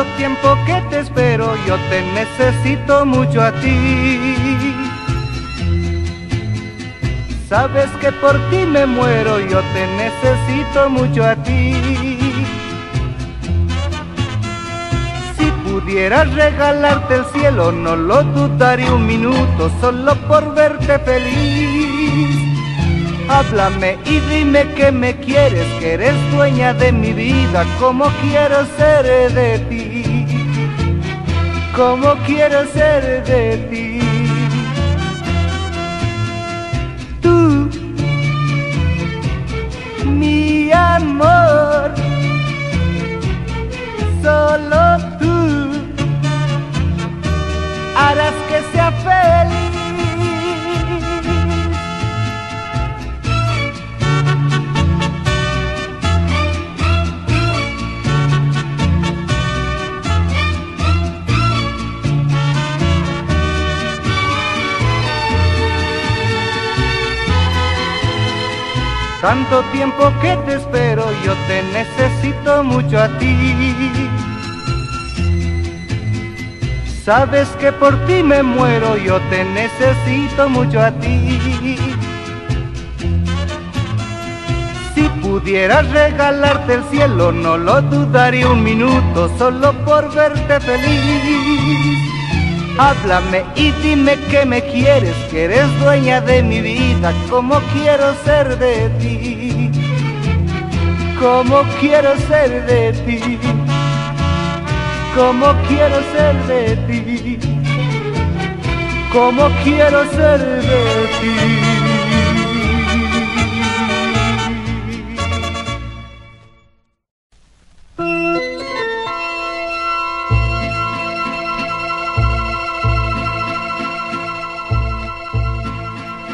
Tanto tiempo que te espero, yo te necesito mucho a ti. Sabes que por ti me muero, yo te necesito mucho a ti. Si pudiera regalarte el cielo, no lo dudaría un minuto, solo por verte feliz. Háblame y dime que me quieres, que eres dueña de mi vida, como quiero ser de ti, como quiero ser de ti. Tú, mi amor, solo tú harás que sea feliz. Tanto tiempo que te espero, yo te necesito mucho a ti. Sabes que por ti me muero, yo te necesito mucho a ti. Si pudiera regalarte el cielo, no lo dudaría un minuto, solo por verte feliz. Háblame y dime que me quieres, que eres dueña de mi vida, como quiero ser de ti, como quiero ser de ti, como quiero ser de ti, como quiero ser de ti.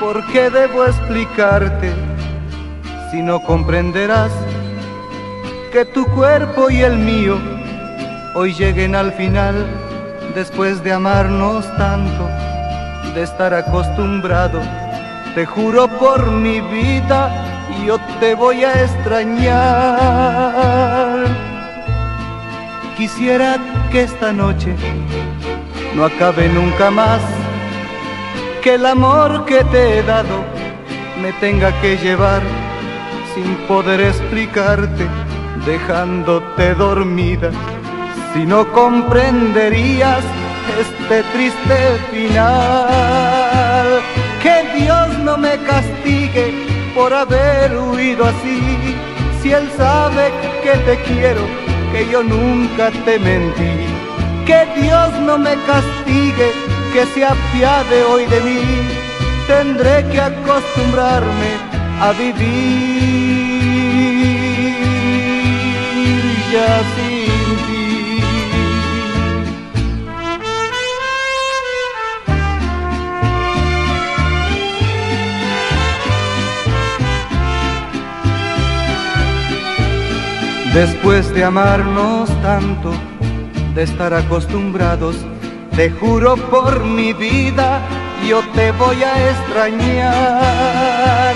¿Por qué debo explicarte si no comprenderás que tu cuerpo y el mío hoy lleguen al final después de amarnos tanto, de estar acostumbrado? Te juro por mi vida, yo te voy a extrañar. Quisiera que esta noche no acabe nunca más que el amor que te he dado me tenga que llevar sin poder explicarte, dejándote dormida. Si no comprenderías este triste final, que Dios no me castigue por haber huido así. Si Él sabe que te quiero, que yo nunca te mentí, que Dios no me castigue que se apiade hoy de mí, tendré que acostumbrarme a vivir ya sin ti. Después de amarnos tanto, de estar acostumbrados te juro por mi vida, yo te voy a extrañar.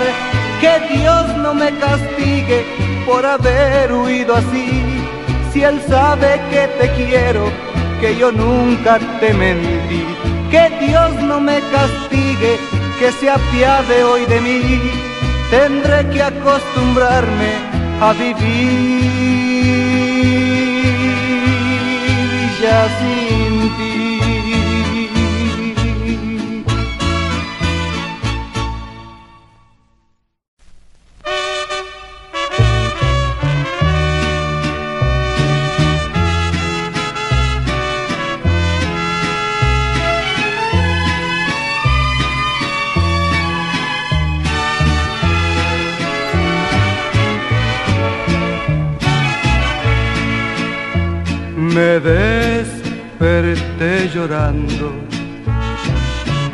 Que Dios no me castigue por haber huido así. Si Él sabe que te quiero, que yo nunca te mentí. Que Dios no me castigue, que se apiade hoy de mí. Tendré que acostumbrarme a vivir sin llorando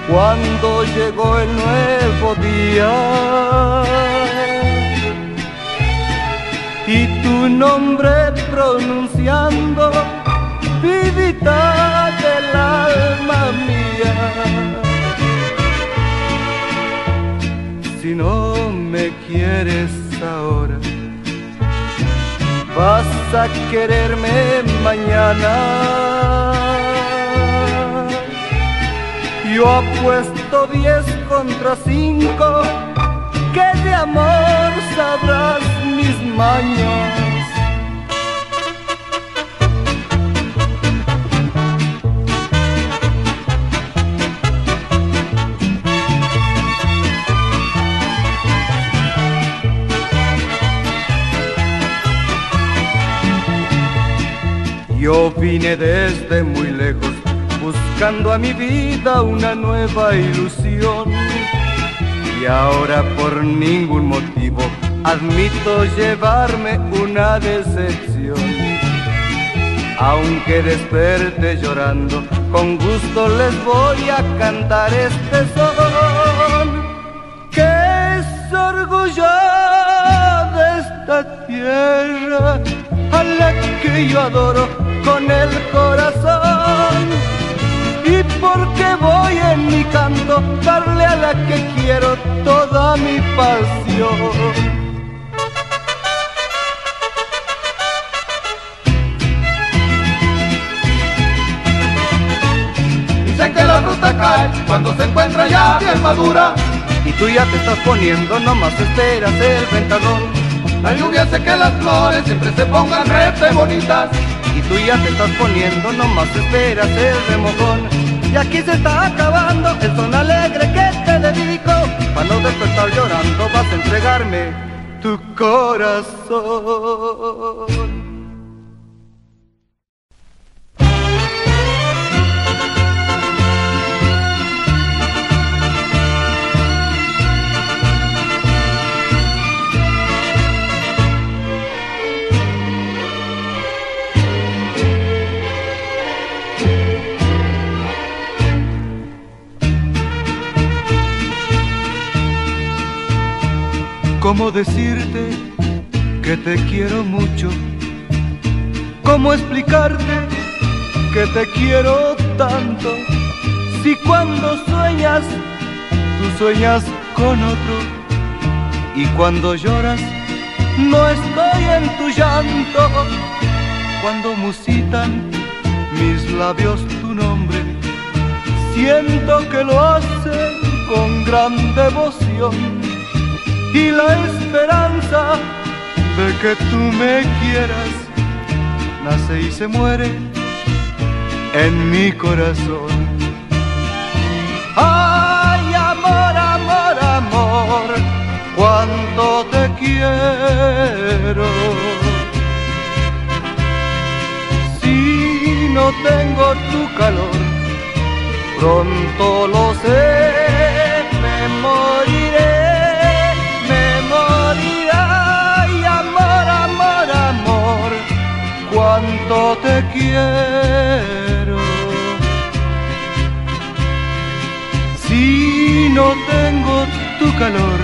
cuando llegó el nuevo día y tu nombre pronunciando, vidita del alma mía. Si no me quieres ahora, vas a quererme mañana. Yo apuesto diez contra cinco, que de amor sabrás mis mañas. Yo vine desde muy lejos buscando a mi vida una nueva ilusión y ahora por ningún motivo admito llevarme una decepción. Aunque desperte llorando, con gusto les voy a cantar este son que es orgullo de esta tierra a la que yo adoro con el corazón. Darle a la que quiero toda mi pasión. Dicen que la fruta cae cuando se encuentra ya bien madura. Y tú ya te estás poniendo, nomás esperas el ventador. La lluvia hace que las flores siempre se pongan rete bonitas y tú ya te estás poniendo, nomás esperas el remojón. Y aquí se está acabando el son alegre que te dedico. Para no despertar llorando vas a entregarme tu corazón. ¿Cómo decirte que te quiero mucho? ¿Cómo explicarte que te quiero tanto? Si cuando sueñas, tú sueñas con otro y cuando lloras, no estoy en tu llanto. Cuando musitan mis labios tu nombre, siento que lo hacen con gran devoción y la esperanza de que tú me quieras nace y se muere en mi corazón. Ay, amor, amor, amor, cuánto te quiero. Si no tengo tu calor, pronto lo sé, quiero. Si no tengo tu calor,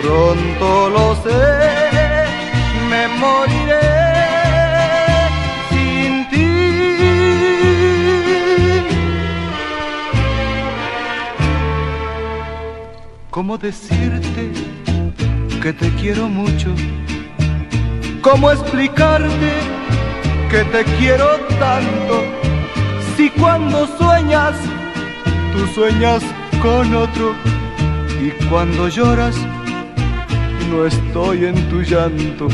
pronto lo sé, me moriré sin ti. ¿Cómo decirte que te quiero mucho? ¿Cómo explicarte que te quiero tanto? Si cuando sueñas, tú sueñas con otro y cuando lloras, no estoy en tu llanto.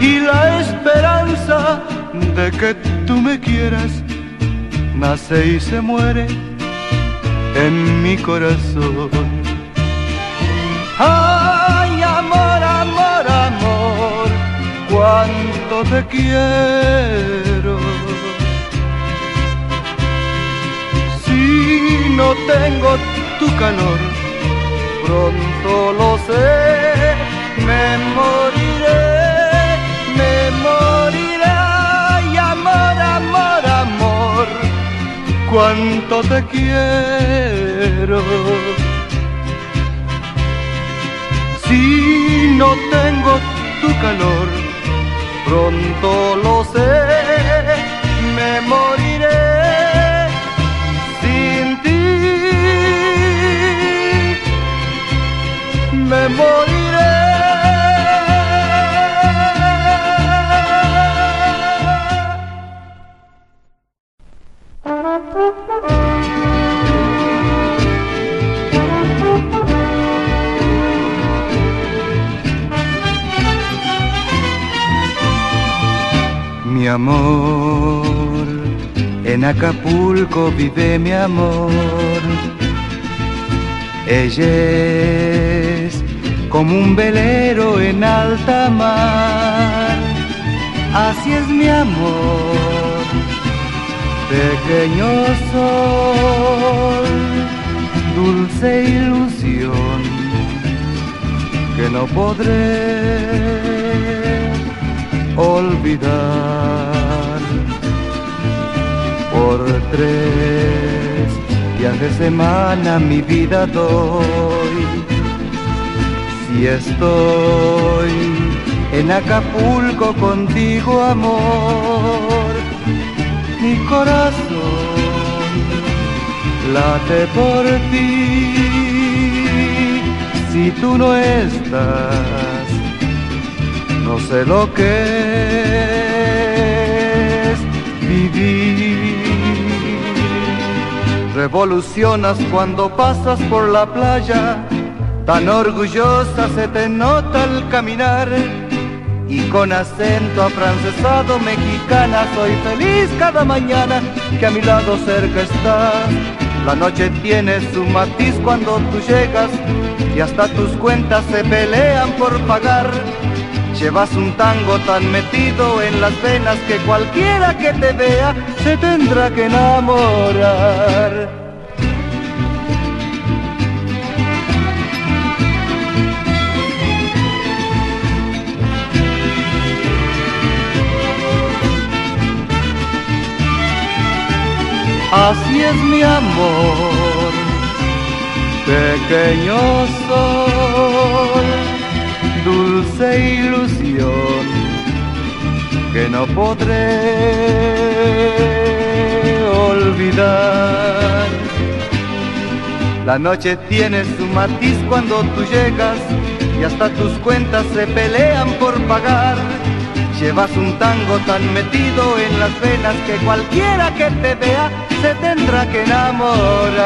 Y la esperanza de que tú me quieras nace y se muere en mi corazón. Ay, amor, amor, amor, cuánto te quiero. Si no tengo tu calor, pronto lo sé, me moriré, cuánto te quiero. Si no tengo tu calor, pronto lo sé, Mi amor, en Acapulco vive mi amor. Ella es como un velero en alta mar. Así es mi amor, pequeño sol, dulce ilusión que no podré Por tres días de semana mi vida doy. Si estoy en Acapulco contigo, amor, mi corazón late por ti. Si tú no estás, no sé lo que Revolucionas cuando pasas por la playa, tan orgullosa se te nota al caminar. Y con acento afrancesado mexicana soy feliz cada mañana que a mi lado cerca estás. La noche tiene su matiz cuando tú llegas y hasta tus cuentas se pelean por pagar. Llevas un tango tan metido en las venas que cualquiera que te vea se tendrá que enamorar. Así es mi amor, pequeño sol, dulce ilusión que no podré olvidar. La noche tiene su matiz cuando tú llegas y hasta tus cuentas se pelean por pagar. Llevas un tango tan metido en las venas que cualquiera que te vea se tendrá que enamorar.